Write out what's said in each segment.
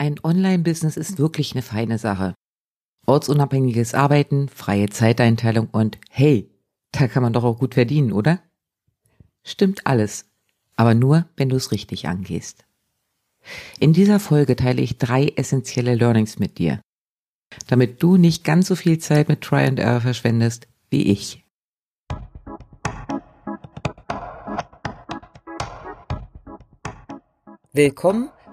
Ein Online-Business ist wirklich eine feine Sache. Ortsunabhängiges Arbeiten, freie Zeiteinteilung und hey, da kann man doch auch gut verdienen, oder? Stimmt alles, aber nur, wenn du es richtig angehst. In dieser Folge teile ich drei essentielle Learnings mit dir, damit du nicht ganz so viel Zeit mit Try and Error verschwendest wie ich. Willkommen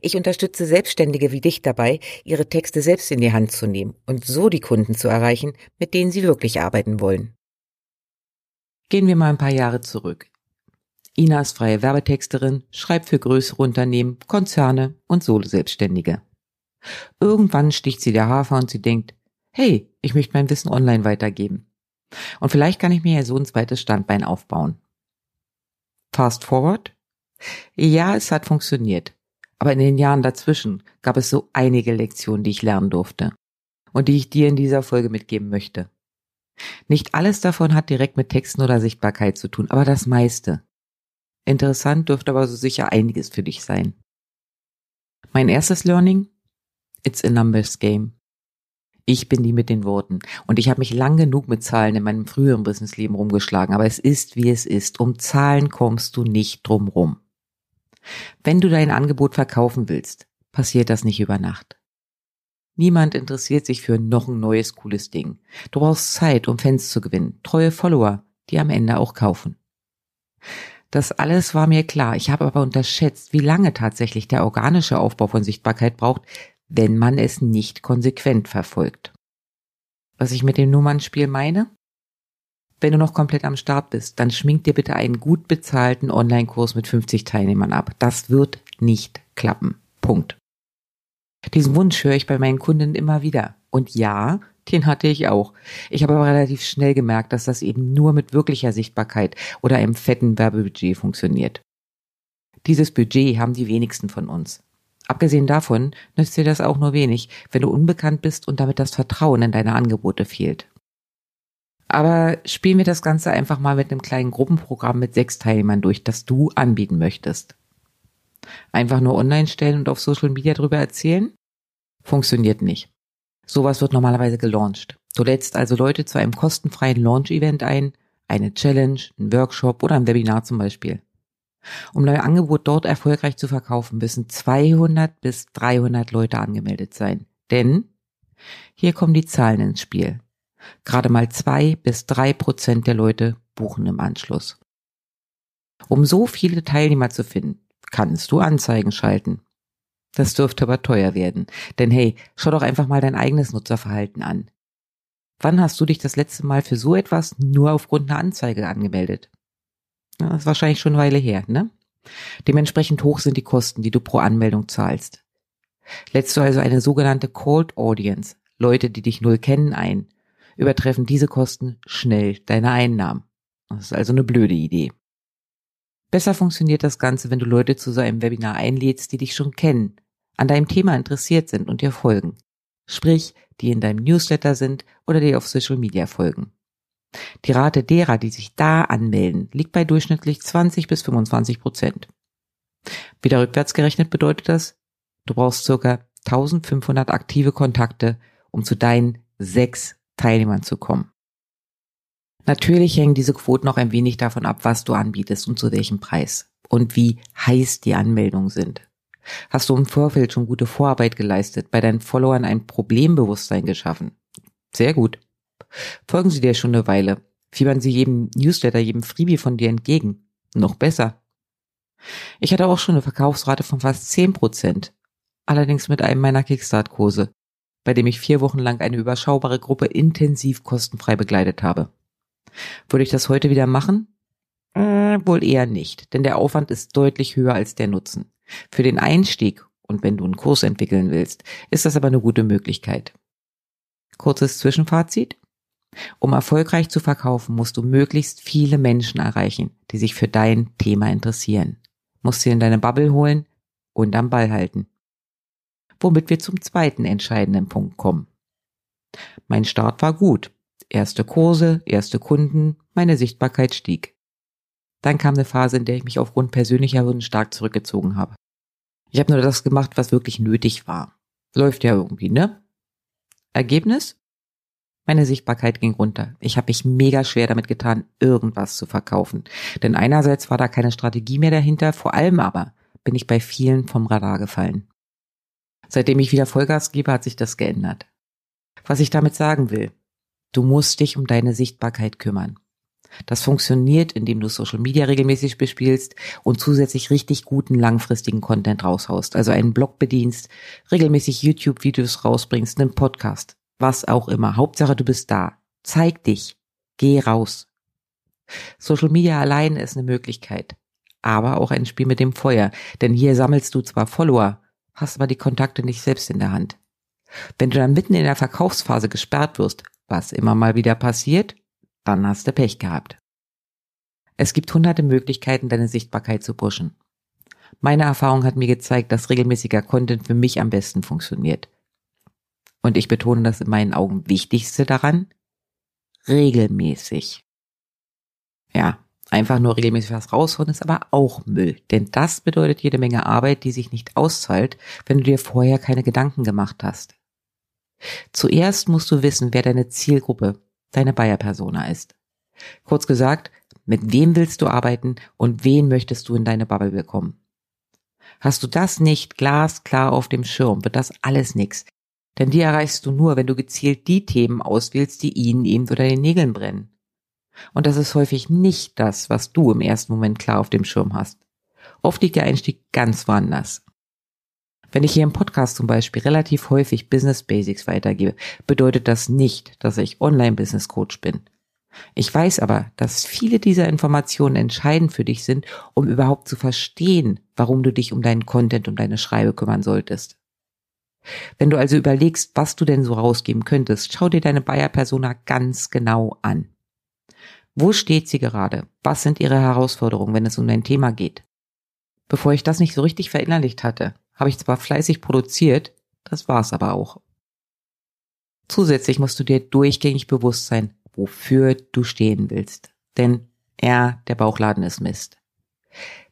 Ich unterstütze Selbstständige wie dich dabei, ihre Texte selbst in die Hand zu nehmen und so die Kunden zu erreichen, mit denen sie wirklich arbeiten wollen. Gehen wir mal ein paar Jahre zurück. Ina ist freie Werbetexterin, schreibt für größere Unternehmen, Konzerne und Solo-Selbstständige. Irgendwann sticht sie der Hafer und sie denkt, hey, ich möchte mein Wissen online weitergeben. Und vielleicht kann ich mir ja so ein zweites Standbein aufbauen. Fast forward? Ja, es hat funktioniert. Aber in den Jahren dazwischen gab es so einige Lektionen, die ich lernen durfte und die ich dir in dieser Folge mitgeben möchte. Nicht alles davon hat direkt mit Texten oder Sichtbarkeit zu tun, aber das meiste. Interessant dürfte aber so sicher einiges für dich sein. Mein erstes Learning? It's a numbers game. Ich bin die mit den Worten. Und ich habe mich lang genug mit Zahlen in meinem früheren Businessleben rumgeschlagen, aber es ist, wie es ist. Um Zahlen kommst du nicht drum rum. Wenn du dein Angebot verkaufen willst, passiert das nicht über Nacht. Niemand interessiert sich für noch ein neues cooles Ding. Du brauchst Zeit, um Fans zu gewinnen, treue Follower, die am Ende auch kaufen. Das alles war mir klar. Ich habe aber unterschätzt, wie lange tatsächlich der organische Aufbau von Sichtbarkeit braucht, wenn man es nicht konsequent verfolgt. Was ich mit dem Nummernspiel meine? Wenn du noch komplett am Start bist, dann schmink dir bitte einen gut bezahlten Online-Kurs mit 50 Teilnehmern ab. Das wird nicht klappen. Punkt. Diesen Wunsch höre ich bei meinen Kunden immer wieder. Und ja, den hatte ich auch. Ich habe aber relativ schnell gemerkt, dass das eben nur mit wirklicher Sichtbarkeit oder einem fetten Werbebudget funktioniert. Dieses Budget haben die wenigsten von uns. Abgesehen davon nützt dir das auch nur wenig, wenn du unbekannt bist und damit das Vertrauen in deine Angebote fehlt. Aber spielen wir das Ganze einfach mal mit einem kleinen Gruppenprogramm mit sechs Teilnehmern durch, das du anbieten möchtest. Einfach nur online stellen und auf Social Media drüber erzählen? Funktioniert nicht. Sowas wird normalerweise gelauncht. Du lädst also Leute zu einem kostenfreien Launch-Event ein, eine Challenge, ein Workshop oder ein Webinar zum Beispiel. Um dein Angebot dort erfolgreich zu verkaufen, müssen 200 bis 300 Leute angemeldet sein. Denn hier kommen die Zahlen ins Spiel. Gerade mal zwei bis drei Prozent der Leute buchen im Anschluss. Um so viele Teilnehmer zu finden, kannst du Anzeigen schalten. Das dürfte aber teuer werden. Denn hey, schau doch einfach mal dein eigenes Nutzerverhalten an. Wann hast du dich das letzte Mal für so etwas nur aufgrund einer Anzeige angemeldet? Das ist wahrscheinlich schon eine Weile her, ne? Dementsprechend hoch sind die Kosten, die du pro Anmeldung zahlst. Lädst du also eine sogenannte Cold Audience, Leute, die dich null kennen, ein, übertreffen diese Kosten schnell deine Einnahmen. Das ist also eine blöde Idee. Besser funktioniert das Ganze, wenn du Leute zu so einem Webinar einlädst, die dich schon kennen, an deinem Thema interessiert sind und dir folgen. Sprich, die in deinem Newsletter sind oder dir auf Social Media folgen. Die Rate derer, die sich da anmelden, liegt bei durchschnittlich 20 bis 25 Prozent. Wieder rückwärts gerechnet bedeutet das, du brauchst circa 1500 aktive Kontakte, um zu deinen sechs Teilnehmern zu kommen. Natürlich hängen diese Quoten noch ein wenig davon ab, was du anbietest und zu welchem Preis und wie heiß die Anmeldungen sind. Hast du im Vorfeld schon gute Vorarbeit geleistet, bei deinen Followern ein Problembewusstsein geschaffen? Sehr gut. Folgen sie dir schon eine Weile, fiebern sie jedem Newsletter, jedem Freebie von dir entgegen. Noch besser. Ich hatte auch schon eine Verkaufsrate von fast zehn Prozent. Allerdings mit einem meiner Kickstart-Kurse, bei dem ich vier Wochen lang eine überschaubare Gruppe intensiv kostenfrei begleitet habe. Würde ich das heute wieder machen? Äh, wohl eher nicht, denn der Aufwand ist deutlich höher als der Nutzen. Für den Einstieg und wenn du einen Kurs entwickeln willst, ist das aber eine gute Möglichkeit. Kurzes Zwischenfazit. Um erfolgreich zu verkaufen, musst du möglichst viele Menschen erreichen, die sich für dein Thema interessieren. Musst sie in deine Bubble holen und am Ball halten. Womit wir zum zweiten entscheidenden Punkt kommen. Mein Start war gut. Erste Kurse, erste Kunden, meine Sichtbarkeit stieg. Dann kam eine Phase, in der ich mich aufgrund persönlicher Hürden stark zurückgezogen habe. Ich habe nur das gemacht, was wirklich nötig war. Läuft ja irgendwie, ne? Ergebnis? Meine Sichtbarkeit ging runter. Ich habe mich mega schwer damit getan, irgendwas zu verkaufen. Denn einerseits war da keine Strategie mehr dahinter, vor allem aber bin ich bei vielen vom Radar gefallen. Seitdem ich wieder Vollgas gebe, hat sich das geändert. Was ich damit sagen will, du musst dich um deine Sichtbarkeit kümmern. Das funktioniert, indem du Social Media regelmäßig bespielst und zusätzlich richtig guten langfristigen Content raushaust, also einen Blog bedienst, regelmäßig YouTube-Videos rausbringst, einen Podcast, was auch immer. Hauptsache, du bist da. Zeig dich. Geh raus. Social Media allein ist eine Möglichkeit, aber auch ein Spiel mit dem Feuer, denn hier sammelst du zwar Follower, hast aber die Kontakte nicht selbst in der Hand. Wenn du dann mitten in der Verkaufsphase gesperrt wirst, was immer mal wieder passiert, dann hast du Pech gehabt. Es gibt hunderte Möglichkeiten, deine Sichtbarkeit zu pushen. Meine Erfahrung hat mir gezeigt, dass regelmäßiger Content für mich am besten funktioniert. Und ich betone das in meinen Augen wichtigste daran, regelmäßig. Ja, einfach nur regelmäßig was raushauen ist aber auch Müll, denn das bedeutet jede Menge Arbeit, die sich nicht auszahlt, wenn du dir vorher keine Gedanken gemacht hast. Zuerst musst du wissen, wer deine Zielgruppe, deine Buyer-Persona ist. Kurz gesagt, mit wem willst du arbeiten und wen möchtest du in deine Bubble bekommen? Hast du das nicht glasklar auf dem Schirm, wird das alles nix. Denn die erreichst du nur, wenn du gezielt die Themen auswählst, die ihnen eben unter den Nägeln brennen. Und das ist häufig nicht das, was du im ersten Moment klar auf dem Schirm hast. Oft liegt der Einstieg ganz woanders. Wenn ich hier im Podcast zum Beispiel relativ häufig Business Basics weitergebe, bedeutet das nicht, dass ich Online-Business Coach bin. Ich weiß aber, dass viele dieser Informationen entscheidend für dich sind, um überhaupt zu verstehen, warum du dich um deinen Content, um deine Schreibe kümmern solltest. Wenn du also überlegst, was du denn so rausgeben könntest, schau dir deine Buyer-Persona ganz genau an. Wo steht sie gerade? Was sind ihre Herausforderungen, wenn es um dein Thema geht? Bevor ich das nicht so richtig verinnerlicht hatte, habe ich zwar fleißig produziert, das war's aber auch. Zusätzlich musst du dir durchgängig bewusst sein, wofür du stehen willst. Denn ja, der Bauchladen ist Mist.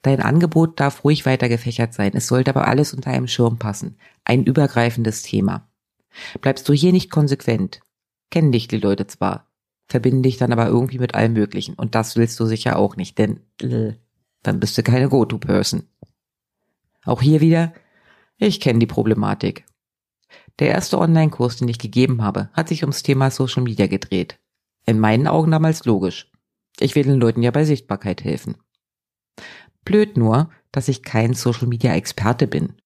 Dein Angebot darf ruhig weiter gefächert sein, es sollte aber alles unter einem Schirm passen. Ein übergreifendes Thema. Bleibst du hier nicht konsequent, kennen dich die Leute zwar, verbinden dich dann aber irgendwie mit allem Möglichen. Und das willst du sicher auch nicht, denn äh, dann bist du keine Go-To-Person. Auch hier wieder, ich kenne die Problematik. Der erste Online-Kurs, den ich gegeben habe, hat sich ums Thema Social Media gedreht. In meinen Augen damals logisch. Ich will den Leuten ja bei Sichtbarkeit helfen. Blöd nur, dass ich kein Social Media Experte bin.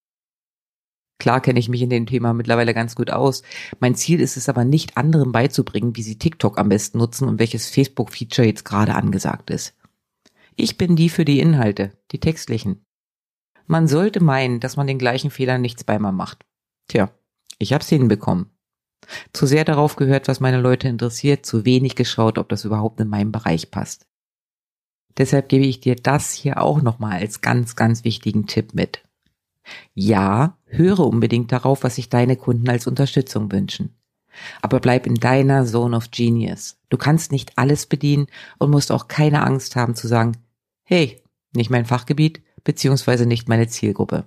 Klar kenne ich mich in dem Thema mittlerweile ganz gut aus. Mein Ziel ist es aber nicht, anderen beizubringen, wie sie TikTok am besten nutzen und welches Facebook-Feature jetzt gerade angesagt ist. Ich bin die für die Inhalte, die textlichen. Man sollte meinen, dass man den gleichen Fehlern nichts bei mir macht. Tja, ich hab's hinbekommen. Zu sehr darauf gehört, was meine Leute interessiert, zu wenig geschaut, ob das überhaupt in meinem Bereich passt. Deshalb gebe ich dir das hier auch nochmal als ganz, ganz wichtigen Tipp mit. Ja, höre unbedingt darauf, was sich deine Kunden als Unterstützung wünschen. Aber bleib in deiner Zone of Genius. Du kannst nicht alles bedienen und musst auch keine Angst haben zu sagen, hey, nicht mein Fachgebiet, beziehungsweise nicht meine Zielgruppe.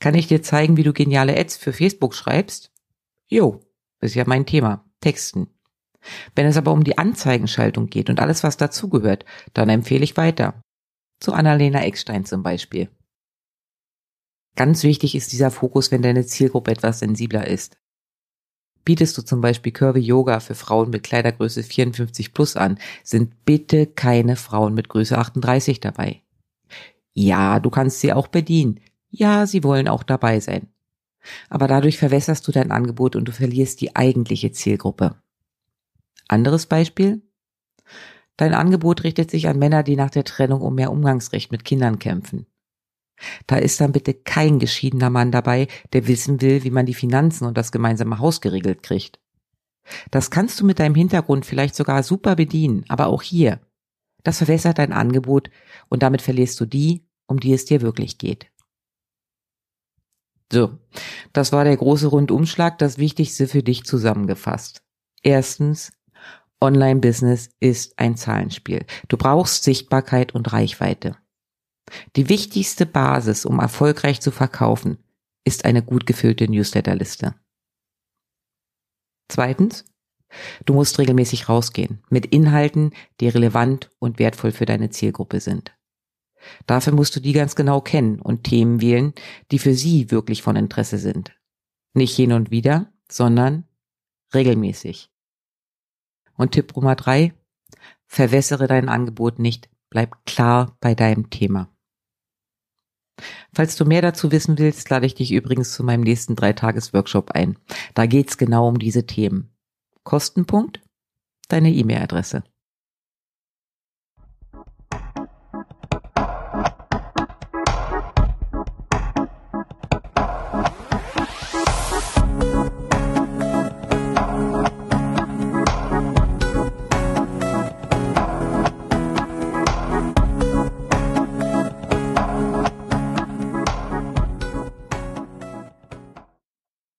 Kann ich dir zeigen, wie du geniale Ads für Facebook schreibst? Jo, ist ja mein Thema. Texten. Wenn es aber um die Anzeigenschaltung geht und alles, was dazugehört, dann empfehle ich weiter. Zu Annalena Eckstein zum Beispiel. Ganz wichtig ist dieser Fokus, wenn deine Zielgruppe etwas sensibler ist. Bietest du zum Beispiel Curvy Yoga für Frauen mit Kleidergröße 54 plus an, sind bitte keine Frauen mit Größe 38 dabei. Ja, du kannst sie auch bedienen. Ja, sie wollen auch dabei sein. Aber dadurch verwässerst du dein Angebot und du verlierst die eigentliche Zielgruppe. Anderes Beispiel? Dein Angebot richtet sich an Männer, die nach der Trennung um mehr Umgangsrecht mit Kindern kämpfen. Da ist dann bitte kein geschiedener Mann dabei, der wissen will, wie man die Finanzen und das gemeinsame Haus geregelt kriegt. Das kannst du mit deinem Hintergrund vielleicht sogar super bedienen, aber auch hier. Das verwässert dein Angebot und damit verlierst du die, um die es dir wirklich geht. So, das war der große Rundumschlag, das Wichtigste für dich zusammengefasst. Erstens, Online-Business ist ein Zahlenspiel. Du brauchst Sichtbarkeit und Reichweite. Die wichtigste Basis, um erfolgreich zu verkaufen, ist eine gut gefüllte Newsletterliste. Zweitens, du musst regelmäßig rausgehen mit Inhalten, die relevant und wertvoll für deine Zielgruppe sind. Dafür musst du die ganz genau kennen und Themen wählen, die für sie wirklich von Interesse sind. Nicht hin und wieder, sondern regelmäßig. Und Tipp Nummer drei, verwässere dein Angebot nicht, bleib klar bei deinem Thema. Falls du mehr dazu wissen willst, lade ich dich übrigens zu meinem nächsten Dreitages-Workshop ein. Da geht's genau um diese Themen. Kostenpunkt? Deine E-Mail-Adresse.